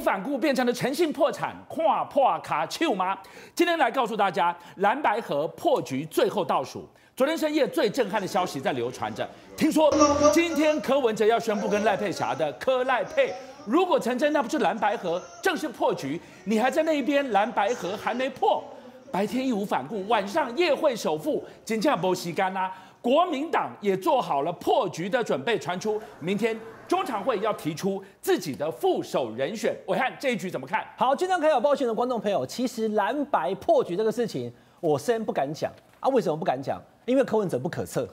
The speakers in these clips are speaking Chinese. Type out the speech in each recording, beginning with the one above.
反顾变成了诚信破产，跨破卡丘吗？今天来告诉大家，蓝白合破局最后倒数。昨天深夜最震撼的消息在流传着，听说今天柯文哲要宣布跟赖佩霞的柯赖佩，如果成真，那不是蓝白合正式破局？你还在那一边，蓝白合还没破，白天义无反顾，晚上夜会首富，金价波西干啦。国民党也做好了破局的准备，传出明天中常会要提出自己的副手人选。我看这一局怎么看？好，今天看有报讯的观众朋友，其实蓝白破局这个事情，我先不敢讲啊。为什么不敢讲？因为柯文哲不可测，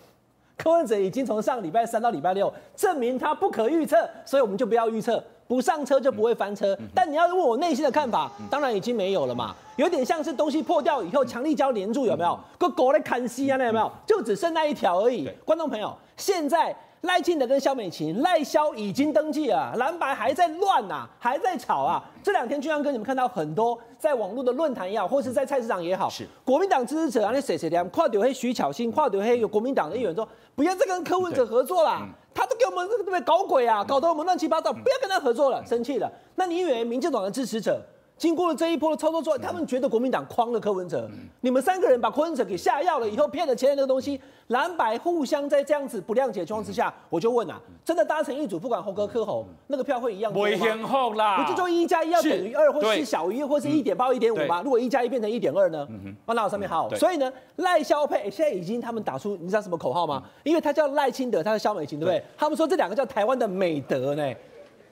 柯文哲已经从上礼拜三到礼拜六证明他不可预测，所以我们就不要预测。不上车就不会翻车，但你要问我内心的看法，当然已经没有了嘛。有点像是东西破掉以后，强力胶连住，有没有？个狗来砍西啊，那有没有？就只剩那一条而已。观众朋友，现在赖清德跟萧美琴，赖萧已经登记了，蓝白还在乱呐、啊，还在吵啊。这两天，居然跟你们看到很多在网络的论坛也好，或是在菜市场也好，是国民党支持者啊，那谁谁的，跨丢黑徐巧芯，跨丢黑有国民党的议员说，不要再跟柯文哲合作啦。他都给我们这个对不对搞鬼啊，搞得我们乱七八糟，不要跟他合作了，生气了。那你以为民进党的支持者？经过了这一波的操作之后，他们觉得国民党诓了柯文哲，你们三个人把柯文哲给下药了以后，骗了前人那个东西，蓝白互相在这样子不谅解状况之下，我就问啊，真的搭成一组，不管侯哥柯侯，那个票会一样多吗？不就说一加一要等于二，或是小于，或是一点八一点五吗？如果一加一变成一点二呢？放到上面好。所以呢，赖萧配现在已经他们打出，你知道什么口号吗？因为他叫赖清德，他是萧美琴，对不对？他们说这两个叫台湾的美德呢。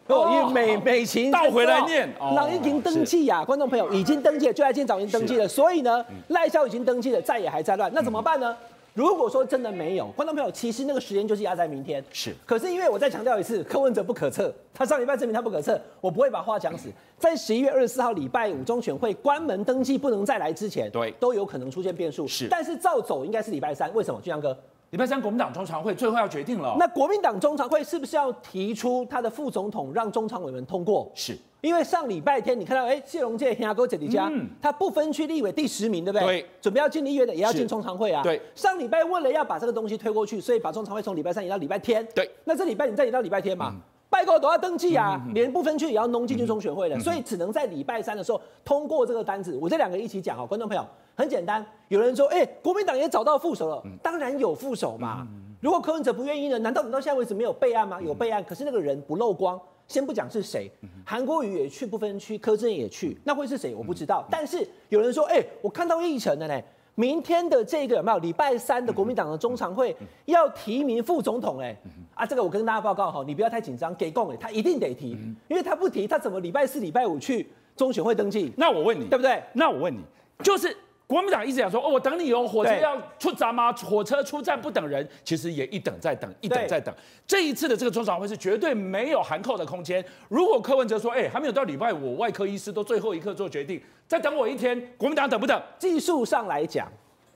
哦，因为美美琴倒回来念，朗已经登记呀，观众朋友已经登记了，就在今天早已经登记了，所以呢，赖萧已经登记了，再也还在乱，那怎么办呢？如果说真的没有，观众朋友，其实那个时间就是压在明天，是。可是因为我再强调一次，柯文哲不可测，他上礼拜证明他不可测，我不会把话讲死，在十一月二十四号礼拜五中选会关门登记不能再来之前，对，都有可能出现变数，是。但是照走应该是礼拜三，为什么？俊阳哥。礼拜三国民党中常会最后要决定了，那国民党中常会是不是要提出他的副总统让中常委们通过？是，因为上礼拜天你看到，哎，谢龙介、黑牙哥姐弟家，他不分区立委第十名，对不对？对，准备要进立院的也要进中常会啊。对，上礼拜为了要把这个东西推过去，所以把中常会从礼拜三移到礼拜天。对，那这礼拜你再移到礼拜天嘛？拜购都要登记啊，连不分区也要弄进去中选会的，所以只能在礼拜三的时候通过这个单子。我这两个一起讲啊，观众朋友，很简单。有人说，哎，国民党也找到副手了，当然有副手嘛。如果柯文哲不愿意呢？难道你到现在为止没有备案吗？有备案，可是那个人不漏光。先不讲是谁，韩国瑜也去不分区，柯震也去，那会是谁？我不知道。但是有人说，哎，我看到议程了呢。明天的这个有没有？礼拜三的国民党的中常会要提名副总统，哎，啊，这个我跟大家报告哈，你不要太紧张，给供哎，他一定得提，因为他不提，他怎么礼拜四、礼拜五去中选会登记？那我问你，对不对？那我问你，就是。国民党一直讲说，哦，我等你哦，火车要出站吗？火车出站不等人，其实也一等再等，一等再等。这一次的这个中常会是绝对没有含扣的空间。如果柯文哲说，哎，还没有到礼拜五，外科医师都最后一刻做决定，再等我一天，国民党等不等？技术上来讲，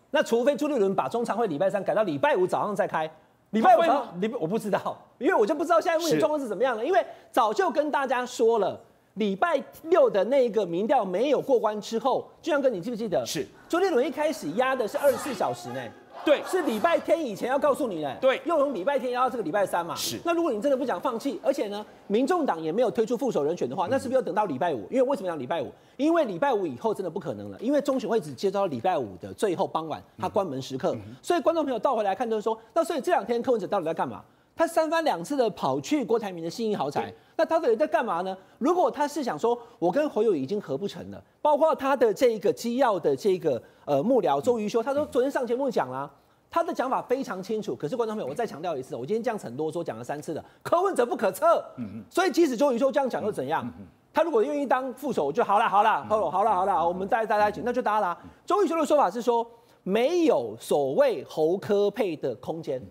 那除非朱立伦把中常会礼拜三改到礼拜五早上再开，礼拜五礼拜我不知道，因为我就不知道现在目前状况是怎么样了，因为早就跟大家说了。礼拜六的那个民调没有过关之后，俊阳哥，你记不记得？是朱立伦一开始压的是二十四小时呢？对，是礼拜天以前要告诉你呢。对，又从礼拜天压到这个礼拜三嘛。是。那如果你真的不想放弃，而且呢，民众党也没有推出副手人选的话，那是不是要等到礼拜五？因为为什么要礼拜五？因为礼拜五以后真的不可能了，因为中选会只接到礼拜五的最后傍晚，他关门时刻。所以观众朋友倒回来看，就是说，那所以这两天柯文哲到底在干嘛？他三番两次的跑去郭台铭的信义豪宅。那他到底在干嘛呢？如果他是想说，我跟侯友已经合不成了，包括他的这个机要的这个呃幕僚周瑜修，他说昨天上节目讲了，他的讲法非常清楚。可是观众朋友，我再强调一次，我今天这样很多说讲了三次了，可问者不可测。嗯所以即使周瑜修这样讲又怎样？他如果愿意当副手，就好了，好了，好了，好了，好了，我们再大家一起，那就搭了。周瑜修的说法是说，没有所谓侯科配的空间。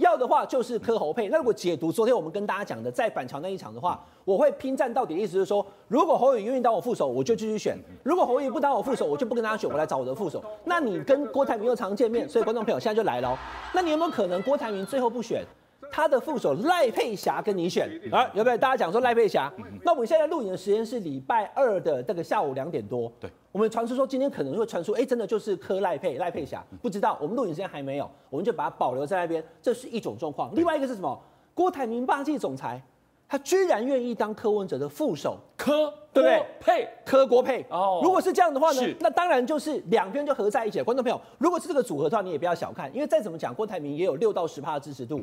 要的话就是磕侯配。那如果解读昨天我们跟大家讲的在板桥那一场的话，我会拼战到底意思是说，如果侯友愿意当我副手，我就继续选；如果侯友不当我副手，我就不跟他选，我来找我的副手。那你跟郭台铭又常见面，所以观众朋友现在就来了。那你有没有可能郭台铭最后不选？他的副手赖佩霞跟你选啊？有没有？大家讲说赖佩霞？那我们现在录影的时间是礼拜二的这个下午两点多。对，我们传出说今天可能会传出，哎，真的就是柯赖佩赖佩霞，不知道。我们录影时间还没有，我们就把它保留在那边。这是一种状况。另外一个是什么？郭台铭霸气总裁，他居然愿意当柯文哲的副手，柯对不对？配柯郭配哦。如果是这样的话呢是，那当然就是两边就合在一起了。观众朋友，如果是这个组合的话，你也不要小看，因为再怎么讲，郭台铭也有六到十趴的支持度。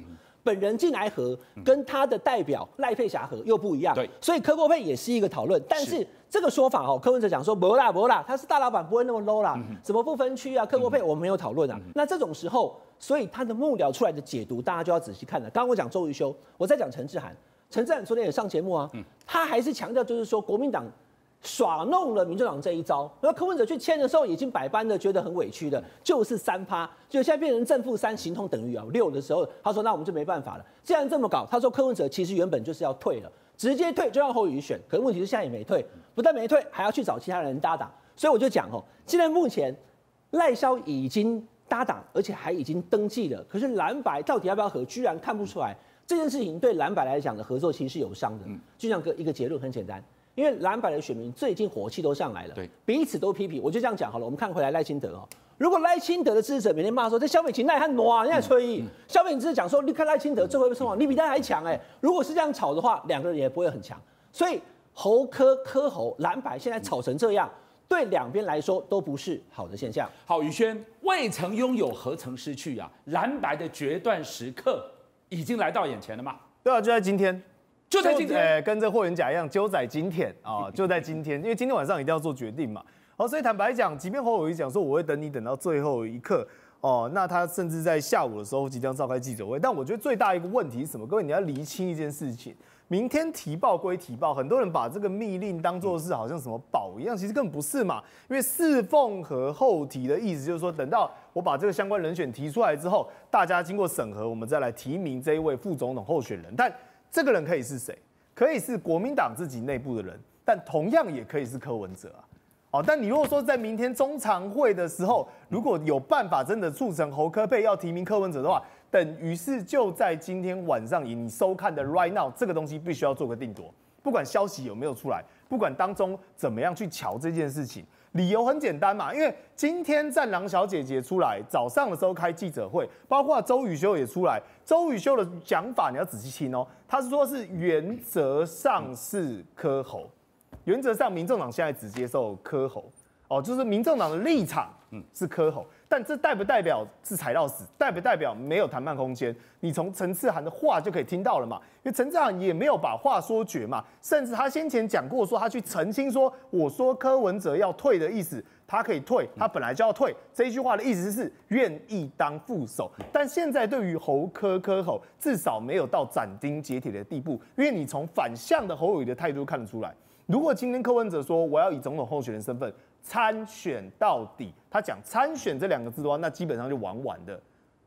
本人进来和，跟他的代表赖佩霞和又不一样。对，所以柯郭配也是一个讨论。但是这个说法哦，柯文哲讲说不啦不啦，他是大老板，不会那么 low 啦。什么不分区啊，柯国配我们没有讨论啊。那这种时候，所以他的幕僚出来的解读，大家就要仔细看了。刚刚我讲周瑜修，我在讲陈志涵。陈志涵昨天也上节目啊，他还是强调就是说国民党耍弄了民众党这一招。然后柯文哲去签的时候，已经百般的觉得很委屈的，就是三趴，就现在变成正负三，形同等于啊六的时候，他说那我们就没办法了。既然这么搞，他说柯文哲其实原本就是要退了，直接退就让侯友宜选。可是问题是现在也没退，不但没退，还要去找其他人搭档。所以我就讲哦，现在目前赖萧已经搭档，而且还已经登记了。可是蓝白到底要不要合，居然看不出来。这件事情对蓝白来讲的合作其实是有伤的。就像个一个结论很简单，因为蓝白的选民最近火气都上来了，对，彼此都批评。我就这样讲好了，我们看回来赖清德哦，如果赖清德的支持者每天骂说这萧美琴赖汉暖，人家吹意，萧美琴只是讲说你看赖清德最后一个称王，你比他还强哎。如果是这样吵的话，两个人也不会很强。所以侯科科侯蓝白现在吵成这样，对两边来说都不是好的现象。好，宇轩未曾拥有何曾失去啊？蓝白的决断时刻。已经来到眼前了吗？对啊，就在今天，就在今天，呃，跟这霍元甲一样，就在今天啊，就在今天，因为今天晚上一定要做决定嘛。好，所以坦白讲，即便侯友宜讲说我会等你等到最后一刻哦，那他甚至在下午的时候即将召开记者会。但我觉得最大一个问题是什么？各位你要厘清一件事情。明天提报归提报，很多人把这个密令当作是好像什么宝一样，其实根本不是嘛。因为四凤和后提的意思就是说，等到我把这个相关人选提出来之后，大家经过审核，我们再来提名这一位副总统候选人。但这个人可以是谁？可以是国民党自己内部的人，但同样也可以是柯文哲啊。哦，但你如果说在明天中常会的时候，如果有办法真的促成侯柯配要提名柯文哲的话，等于是就在今天晚上，以你收看的 right now 这个东西必须要做个定夺。不管消息有没有出来，不管当中怎么样去瞧这件事情，理由很简单嘛，因为今天战狼小姐姐出来，早上的时候开记者会，包括周雨修也出来。周雨修的讲法你要仔细听哦，他是说是原则上是柯侯，原则上民众党现在只接受柯侯，哦，就是民政党的立场，嗯，是柯侯。但这代不代表是踩到死？代不代表没有谈判空间？你从陈志涵的话就可以听到了嘛？因为陈志涵也没有把话说绝嘛，甚至他先前讲过说他去澄清说，我说柯文哲要退的意思，他可以退，他本来就要退。这一句话的意思是愿意当副手。但现在对于侯柯柯侯，至少没有到斩钉截铁的地步，因为你从反向的侯友宜的态度看得出来，如果今天柯文哲说我要以总统候选人身份。参选到底，他讲参选这两个字的话，那基本上就玩完的，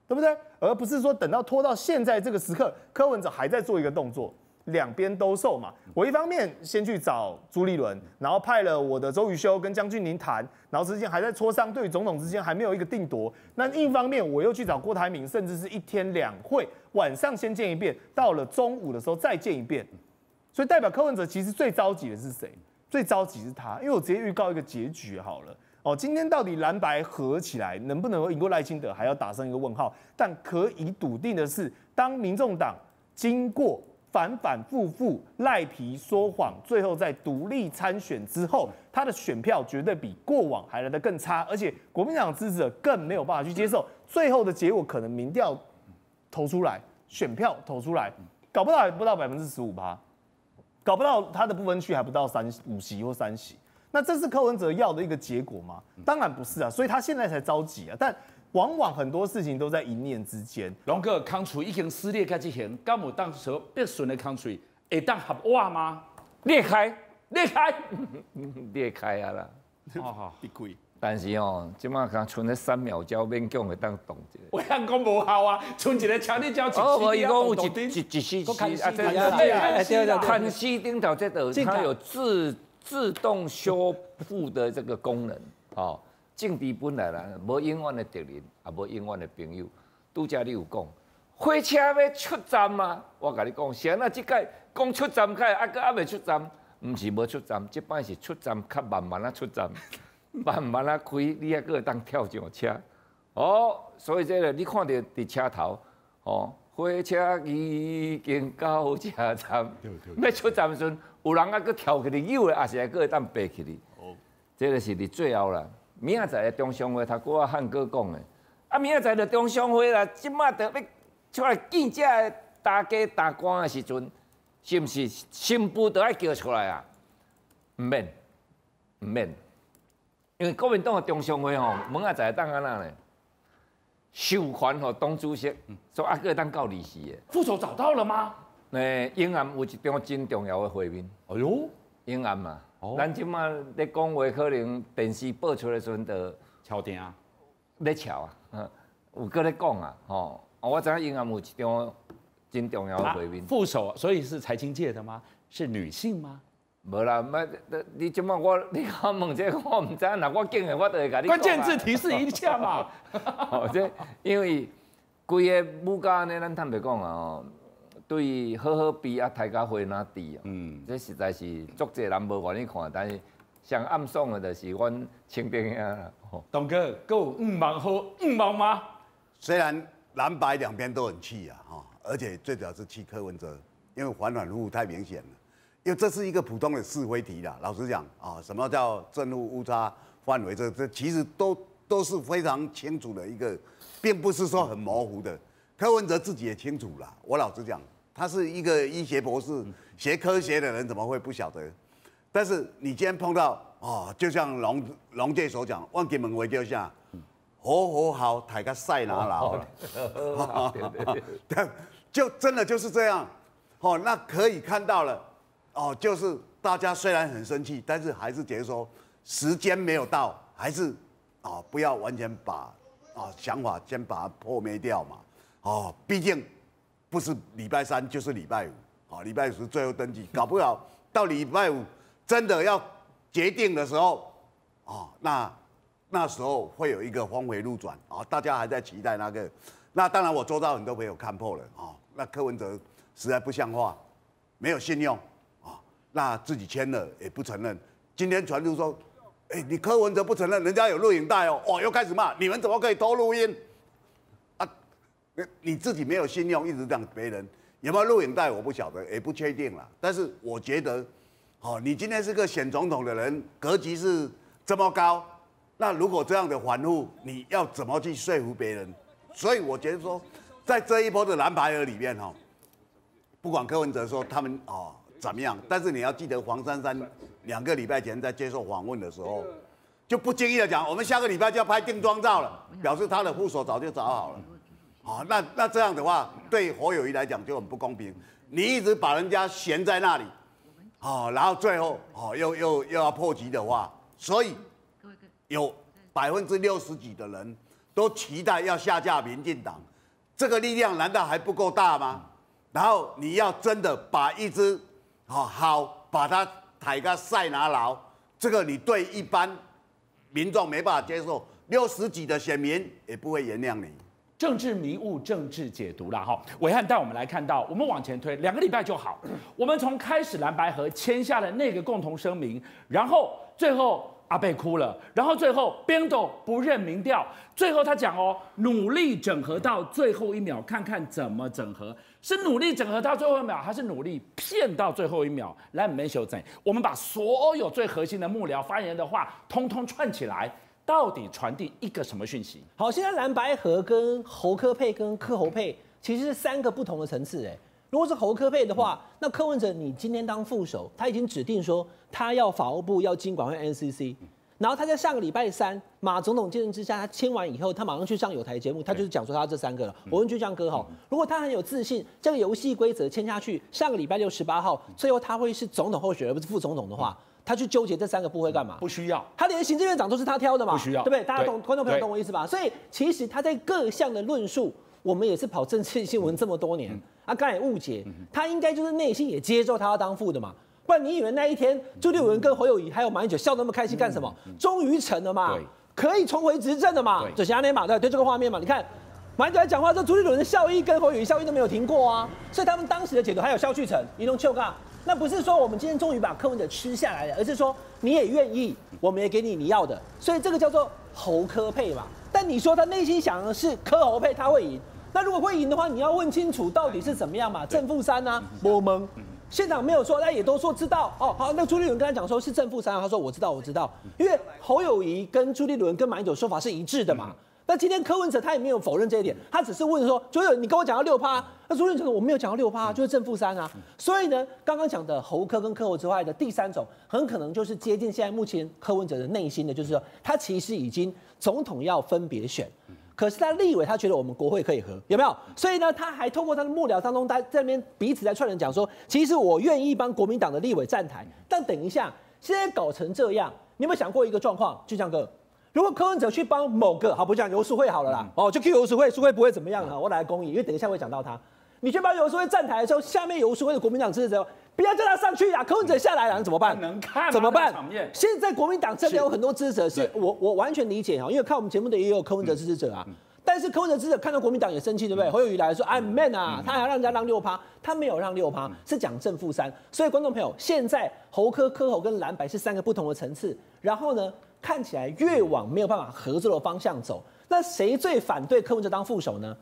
对不对？而不是说等到拖到现在这个时刻，柯文哲还在做一个动作，两边都受嘛。我一方面先去找朱立伦，然后派了我的周瑜修跟江俊宁谈，然后之间还在磋商，对于总统之间还没有一个定夺。那另一方面，我又去找郭台铭，甚至是一天两会，晚上先见一遍，到了中午的时候再见一遍。所以代表柯文哲其实最着急的是谁？最着急是他，因为我直接预告一个结局好了哦。今天到底蓝白合起来能不能赢过赖清德，还要打上一个问号。但可以笃定的是，当民众党经过反反复复赖皮说谎，最后在独立参选之后，他的选票绝对比过往还来得更差，而且国民党支持者更没有办法去接受。最后的结果可能民调投出来，选票投出来，搞不到不到百分之十五趴。搞不到他的不分区还不到三五席或三席，那这是柯文哲要的一个结果吗？当然不是啊，所以他现在才着急啊。但往往很多事情都在一念之间。龙哥，康楚已经撕裂开之前，刚某当时变顺的康楚，会当合哇吗？裂开，裂开，裂开 啊啦！哦好，别贵。但是哦，即马刚剩咧三秒胶，勉强会当动一下。我讲讲无效啊，剩一个强力胶一哦，我伊讲有一一一丝丝啊，对对对，看西顶头这个它有自自动修复的这个功能。哦，政治本来啦，无永远的敌人，也无永远的朋友。拄则你有讲，火车要出站吗？我甲你讲，是安那即届讲出站，开啊个还未出站，毋是无出站，即摆是出站较慢慢啊出站。慢慢啊开，你还阁当跳上车哦。所以这个你看到伫车头哦，火车已经到车站，要出站时，有人啊，搁跳起来，有的也是还搁会当爬起来。哦，这个是伫最后啦。明仔载的中常会，他哥啊汉哥讲的。啊，明仔载的中常会啦，即马得要出来见这大家大官的时阵，是毋是新妇都要叫出来啊？唔免，唔免，因为国民党的中常会吼，门啊在当安那呢？授权吼，党主席，说阿哥当告利息的。副手找到了吗？诶，永安有一张真重要的会面。哎呦，永安嘛，咱即马咧讲话，可能电视播出来的时阵就敲定啊，咧敲啊，有搁咧讲啊，吼，我知影永安有一张真重要的会面。副手，所以是财经界的吗？是女性吗？无啦，乜？你即马我你讲问这个，我毋知。那我经验我都会甲你。关键字提示一下嘛。哦，这因为规个物价呢，咱坦白讲啊，哦，对好好比啊，大家会哪低啊？嗯，这实在是足济人无愿意看，但是上暗爽的就是阮清兵啊。董哥，够五毛好五毛吗？虽然蓝白两边都很气啊，哈，而且最主要是气柯文哲，因为反反复复太明显了。因为这是一个普通的是非题啦，老实讲啊，什么叫正负误差范围？这这其实都都是非常清楚的一个，并不是说很模糊的。柯文哲自己也清楚啦，我老实讲，他是一个医学博士，学科学的人怎么会不晓得？但是你今天碰到啊，就像龙龙界所讲，万金门围就像好好好，抬个赛拿牢了，就真的就是这样。哦，那可以看到了。哦，就是大家虽然很生气，但是还是觉得说时间没有到，还是啊、不要完全把啊、想法先把它破灭掉嘛。哦，毕竟不是礼拜三就是礼拜五，啊、哦、礼拜五是最后登记，搞不好到礼拜五真的要决定的时候，啊、哦、那那时候会有一个峰回路转啊、哦，大家还在期待那个。那当然我周遭很多朋友看破了啊、哦，那柯文哲实在不像话，没有信用。那自己签了也不承认，今天传出说，哎、你柯文哲不承认，人家有录影带哦，哦，又开始骂，你们怎么可以偷录音？啊，你自己没有信用，一直这样别人有没有录影带，我不晓得，也不确定了。但是我觉得，哦，你今天是个选总统的人，格局是这么高，那如果这样的反复，你要怎么去说服别人？所以我觉得说，在这一波的蓝白合里面哈，不管柯文哲说他们哦。怎么样？但是你要记得，黄珊珊两个礼拜前在接受访问的时候，就不经意的讲，我们下个礼拜就要拍定妆照了，表示他的副手早就找好了。好，那那这样的话，对侯友谊来讲就很不公平。你一直把人家悬在那里，好，然后最后好又又又要破局的话，所以有百分之六十几的人都期待要下架民进党，这个力量难道还不够大吗？然后你要真的把一支好好把他抬个塞拿牢，这个你对一般民众没办法接受，六十几的选民也不会原谅你。政治迷雾，政治解读了哈。伟汉带我们来看到，我们往前推两个礼拜就好。我们从开始蓝白河签下了那个共同声明，然后最后。阿贝哭了，然后最后边斗不认民调，最后他讲哦，努力整合到最后一秒，看看怎么整合，是努力整合到最后一秒，还是努力骗到最后一秒？来，没修正，我们把所有最核心的幕僚发言人的话，通通串起来，到底传递一个什么讯息？好，现在蓝白合跟侯柯配跟柯侯配，其实是三个不同的层次，哎。如果是侯科佩的话，那柯文哲你今天当副手，他已经指定说他要法务部要经管会 NCC，然后他在上个礼拜三马总统见证之下，他签完以后，他马上去上有台节目，他就是讲说他这三个了。我问俊相哥哈，如果他很有自信，这个游戏规则签下去，上个礼拜六十八号，最后他会是总统候选人而不是副总统的话，他去纠结这三个部会干嘛？不需要，他连行政院长都是他挑的嘛？不需要，对不对？大家懂，观众朋友懂我意思吧？所以其实他在各项的论述。我们也是跑政治新闻这么多年，啊，刚才误解，他应该就是内心也接受他要当副的嘛，不然你以为那一天朱立伦跟侯友谊还有马英九笑那么开心干什么？终于成了嘛，可以重回执政了嘛，就是阿内马对对这个画面嘛，你看马英九在讲话，这朱立伦的效益跟侯友谊效益都没有停过啊，所以他们当时的解读还有萧旭成、移动丘嘎，那不是说我们今天终于把柯文哲吃下来了，而是说你也愿意，我们也给你你要的，所以这个叫做侯柯配嘛。但你说他内心想的是柯侯配他会赢。那如果会赢的话，你要问清楚到底是怎么样嘛？正负三呢，我们现场没有说，那也都说知道哦。好，那朱立伦跟他讲说是正负三，他说我知道，我知道，因为侯友谊跟朱立伦跟马英九说法是一致的嘛。那今天柯文哲他也没有否认这一点，他只是问说，就是你跟我讲到六趴，那朱立伦说我没有讲到六趴，就是正负三啊。所以呢，刚刚讲的侯科跟柯侯之外的第三种，很可能就是接近现在目前柯文哲的内心的，就是说他其实已经总统要分别选。可是他立委，他觉得我们国会可以合，有没有？所以呢，他还通过他的幕僚当中，在这边彼此在串联讲说，其实我愿意帮国民党的立委站台。但等一下，现在搞成这样，你有没有想过一个状况？就像哥，如果柯文哲去帮某个，好不讲游淑慧好了啦，哦，就 Q 游淑慧，淑慧不会怎么样啊，我来公益，因为等一下会讲到他。你去帮游淑慧站台的时候，下面游淑慧的国民党支持者，不要叫他上去呀，柯文哲下来了，怎么办？能看怎么办？现在国民党这边有很多支持者，是我我完全理解哈，因为看我们节目的也有柯文哲支持者啊。但是柯文哲支持者看到国民党也生气，对不对？侯友宜来说，I'm man 啊，他还要让人家让六趴，他没有让六趴，是讲正负三。所以观众朋友，现在侯科、柯侯跟蓝白是三个不同的层次，然后呢，看起来越往没有办法合作的方向走。那谁最反对柯文哲当副手呢？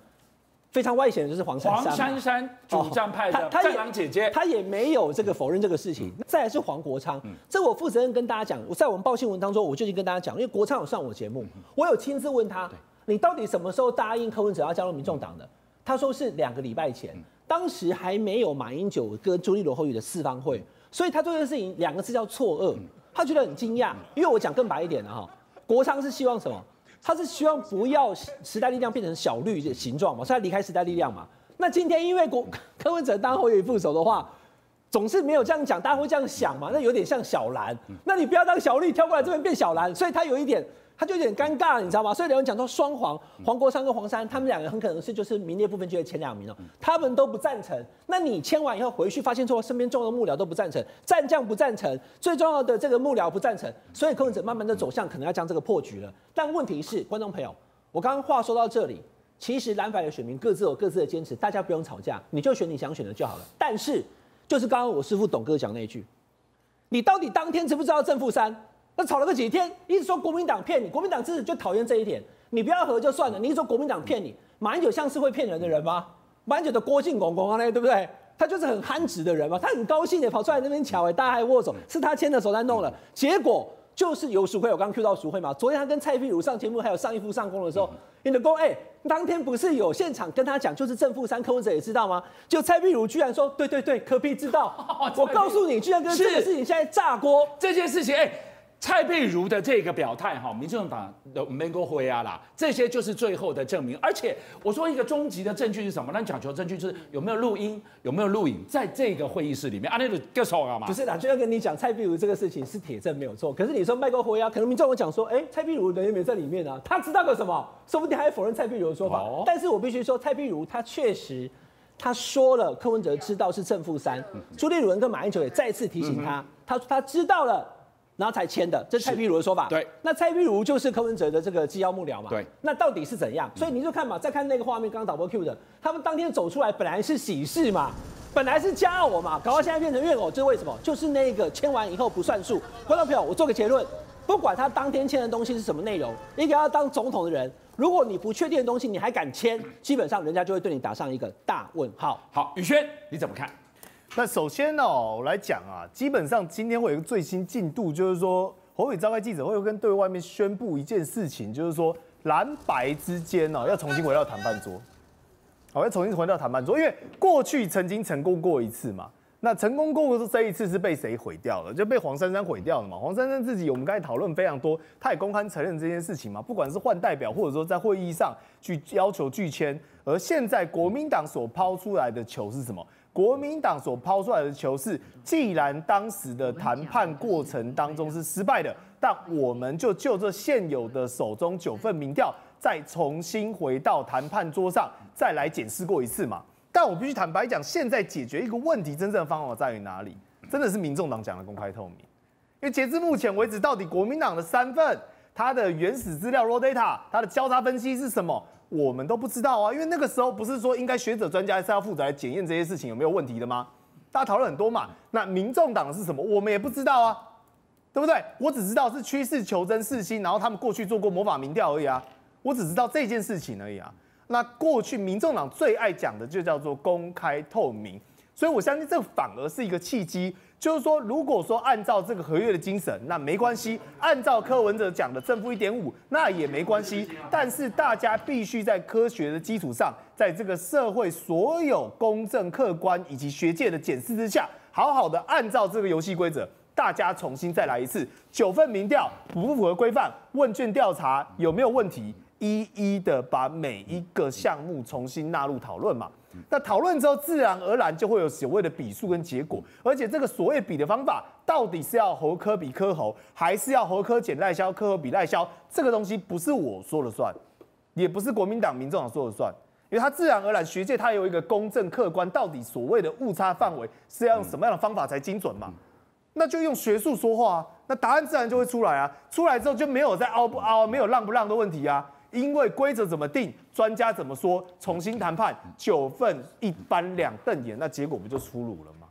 非常外显的就是黄珊珊，黄珊珊主战派的战狼姐姐，她也没有这个否认这个事情。再来是黄国昌，这我负责任跟大家讲，我在我们报新闻当中，我就已经跟大家讲，因为国昌有上我节目，我有亲自问他。你到底什么时候答应柯文哲要加入民众党的？他说是两个礼拜前，当时还没有马英九跟朱立伦、侯友宜的四方会，所以他做这个事情两个字叫错愕，他觉得很惊讶。因为我讲更白一点的哈，国昌是希望什么？他是希望不要时代力量变成小绿的形状嘛，所以他离开时代力量嘛。那今天因为国 柯文哲当侯友宜副手的话，总是没有这样讲，大家会这样想嘛？那有点像小蓝，那你不要当小绿跳过来这边变小蓝，所以他有一点。他就有点尴尬，你知道吗？所以有人讲说双黄，黄国昌跟黄珊，他们两个很可能是就是名列不分区的前两名哦。他们都不赞成，那你签完以后回去发现说身边重要的幕僚都不赞成，战将不赞成，最重要的这个幕僚不赞成，所以柯文哲慢慢的走向可能要将这个破局了。但问题是，观众朋友，我刚刚话说到这里，其实蓝白的选民各自有各自的坚持，大家不用吵架，你就选你想选的就好了。但是就是刚刚我师父董哥讲那一句，你到底当天知不知道正负三？那吵了个几天，一直说国民党骗你，国民党支持就讨厌这一点。你不要和就算了，你一说国民党骗你，马英九像是会骗人的人吗？马英九的郭靖公公啊，对不对？他就是很憨直的人嘛，他很高兴的跑出来那边瞧，哎，大家还握手，是他牵的手在弄了，结果就是有淑慧，我刚 Q 到淑慧嘛，昨天他跟蔡壁如上节目，还有上一夫上工的时候，你的工哎，当天不是有现场跟他讲，就是正负三，柯文哲也知道吗？就蔡壁如居然说，对对对，柯 P 知道，我告诉你，居然跟这个事情现在炸锅，这件事情哎。蔡壁如的这个表态，哈，民众党的没够灰啊啦，这些就是最后的证明。而且我说一个终极的证据是什么？那讲求证据就是有没有录音，有没有录影，在这个会议室里面啊，那个够熟了嘛？不是啦，就要跟你讲，蔡壁如这个事情是铁证没有错。可是你说麦够灰啊，可能民众会讲说，哎，蔡壁如人也没在里面啊，他知道个什么？说不定还否认蔡壁如的说法。哦、但是我必须说，蔡壁如他确实他说了，柯文哲知道是正负三，朱立伦跟马英九也再次提醒他，嗯、他他知道了。然后才签的，这是蔡壁如的说法。对，那蔡壁如就是柯文哲的这个机要幕僚嘛。对，那到底是怎样？所以你就看嘛，再看那个画面，刚刚导播 Q 的，他们当天走出来本来是喜事嘛，本来是加我嘛，搞到现在变成怨偶，这是为什么？就是那个签完以后不算数。观众朋友，我做个结论，不管他当天签的东西是什么内容，一个要当总统的人，如果你不确定的东西你还敢签，基本上人家就会对你打上一个大问号。好，宇轩你怎么看？那首先呢、我来讲啊，基本上今天会有一个最新进度，就是说侯伟召开记者会，跟对外面宣布一件事情，就是说蓝白之间呢要重新回到谈判桌，好，要重新回到谈判桌，因为过去曾经成功过一次嘛，那成功过的这一次是被谁毁掉了？就被黄珊珊毁掉了嘛。黄珊珊自己，我们刚才讨论非常多，他也公开承认这件事情嘛，不管是换代表，或者说在会议上去要求拒签，而现在国民党所抛出来的球是什么？国民党所抛出来的球是，既然当时的谈判过程当中是失败的，但我们就就这现有的手中九份民调，再重新回到谈判桌上，再来检视过一次嘛。但我必须坦白讲，现在解决一个问题真正的方法在于哪里？真的是民众党讲的公开透明。因为截至目前为止，到底国民党的三份，它的原始资料 raw data，它的交叉分析是什么？我们都不知道啊，因为那个时候不是说应该学者专家是要负责来检验这些事情有没有问题的吗？大家讨论很多嘛。那民众党是什么？我们也不知道啊，对不对？我只知道是趋势求真四星，然后他们过去做过魔法民调而已啊。我只知道这件事情而已啊。那过去民众党最爱讲的就叫做公开透明，所以我相信这反而是一个契机。就是说，如果说按照这个合约的精神，那没关系；按照柯文哲讲的正负一点五，那也没关系。但是大家必须在科学的基础上，在这个社会所有公正、客观以及学界的检视之下，好好的按照这个游戏规则，大家重新再来一次。九份民调符不符合规范？问卷调查有没有问题？一一的把每一个项目重新纳入讨论嘛。那讨论之后，自然而然就会有所谓的比数跟结果，而且这个所谓比的方法，到底是要侯柯比科侯，还是要侯柯减赖萧，柯侯比赖萧？这个东西不是我说了算，也不是国民党、民众党说了算，因为它自然而然，学界它有一个公正客观，到底所谓的误差范围是要用什么样的方法才精准嘛？那就用学术说话啊，那答案自然就会出来啊，出来之后就没有再凹不凹，没有让不让的问题啊。因为规则怎么定，专家怎么说，重新谈判，九份一翻两瞪眼，那结果不就出炉了吗？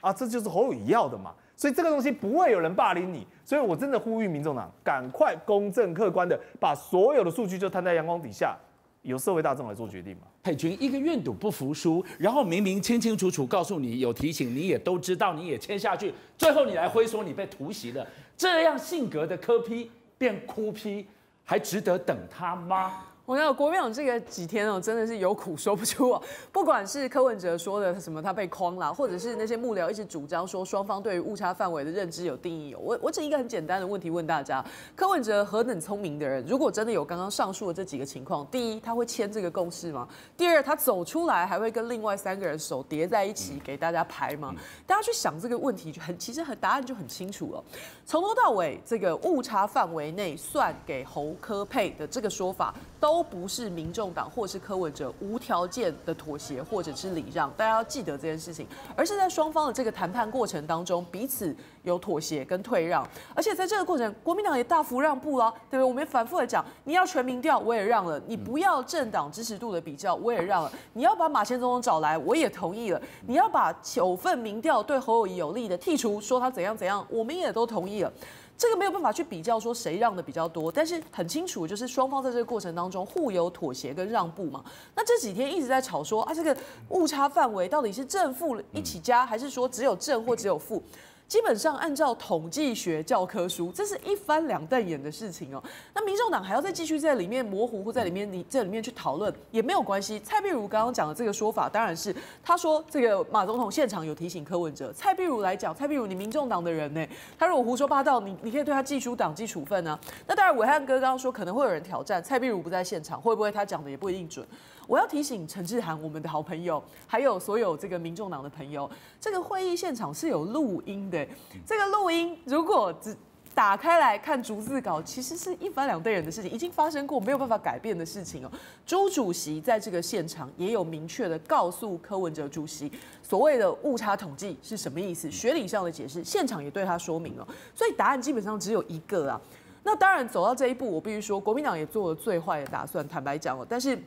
啊，这就是侯友要的嘛。所以这个东西不会有人霸凌你，所以我真的呼吁民众党赶快公正客观的把所有的数据就摊在阳光底下，由社会大众来做决定嘛。佩君一个愿赌不服输，然后明明清清楚楚告诉你有提醒，你也都知道，你也签下去，最后你来挥说你被突袭了，这样性格的柯 P 变哭批。还值得等他吗？我讲国民党这个几天哦，真的是有苦说不出哦。不管是柯文哲说的什么他被框了，或者是那些幕僚一直主张说双方对于误差范围的认知有定义。我我只一个很简单的问题问大家：柯文哲何等聪明的人，如果真的有刚刚上述的这几个情况，第一他会签这个共识吗？第二他走出来还会跟另外三个人手叠在一起给大家拍吗？大家去想这个问题就很其实很答案就很清楚了。从头到尾这个误差范围内算给侯科配的这个说法都。都不是民众党或是柯文哲无条件的妥协或者是礼让，大家要记得这件事情，而是在双方的这个谈判过程当中，彼此有妥协跟退让，而且在这个过程，国民党也大幅让步了，对不对？我们反复的讲，你要全民调，我也让了；你不要政党支持度的比较，我也让了；你要把马前总统找来，我也同意了；你要把九份民调对侯友宜有利的剔除，说他怎样怎样，我们也都同意了。这个没有办法去比较说谁让的比较多，但是很清楚，就是双方在这个过程当中互有妥协跟让步嘛。那这几天一直在吵说啊，这个误差范围到底是正负一起加，还是说只有正或只有负？基本上按照统计学教科书，这是一翻两瞪眼的事情哦。那民众党还要再继续在里面模糊或在里面你这里面去讨论也没有关系。蔡壁如刚刚讲的这个说法，当然是他说这个马总统现场有提醒柯文哲。蔡壁如来讲，蔡壁如你民众党的人呢，他如果胡说八道，你你可以对他记出党纪处分啊。那当然，暐瀚哥刚刚说可能会有人挑战，蔡壁如不在现场，会不会他讲的也不一定准。我要提醒陈志涵，我们的好朋友，还有所有这个民众党的朋友，这个会议现场是有录音的。这个录音如果只打开来看逐字稿，其实是一翻两对人的事情，已经发生过，没有办法改变的事情哦。朱主席在这个现场也有明确的告诉柯文哲主席，所谓的误差统计是什么意思，学理上的解释，现场也对他说明了。所以答案基本上只有一个啊。那当然走到这一步，我必须说，国民党也做了最坏的打算，坦白讲了，但是。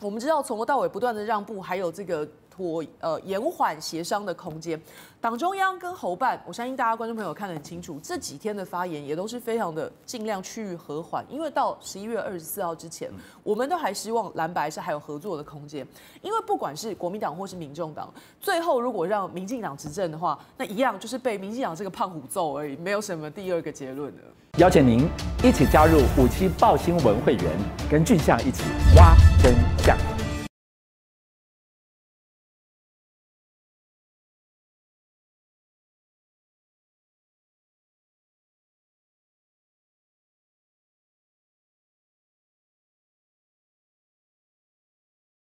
我们知道从头到尾不断的让步，还有这个拖呃延缓协商的空间。党中央跟侯办，我相信大家观众朋友看得很清楚，这几天的发言也都是非常的尽量趋于和缓，因为到十一月二十四号之前，我们都还希望蓝白是还有合作的空间。因为不管是国民党或是民众党，最后如果让民进党执政的话，那一样就是被民进党这个胖虎揍而已，没有什么第二个结论的。邀请您一起加入五七报新闻会员，跟俊相一起挖真相。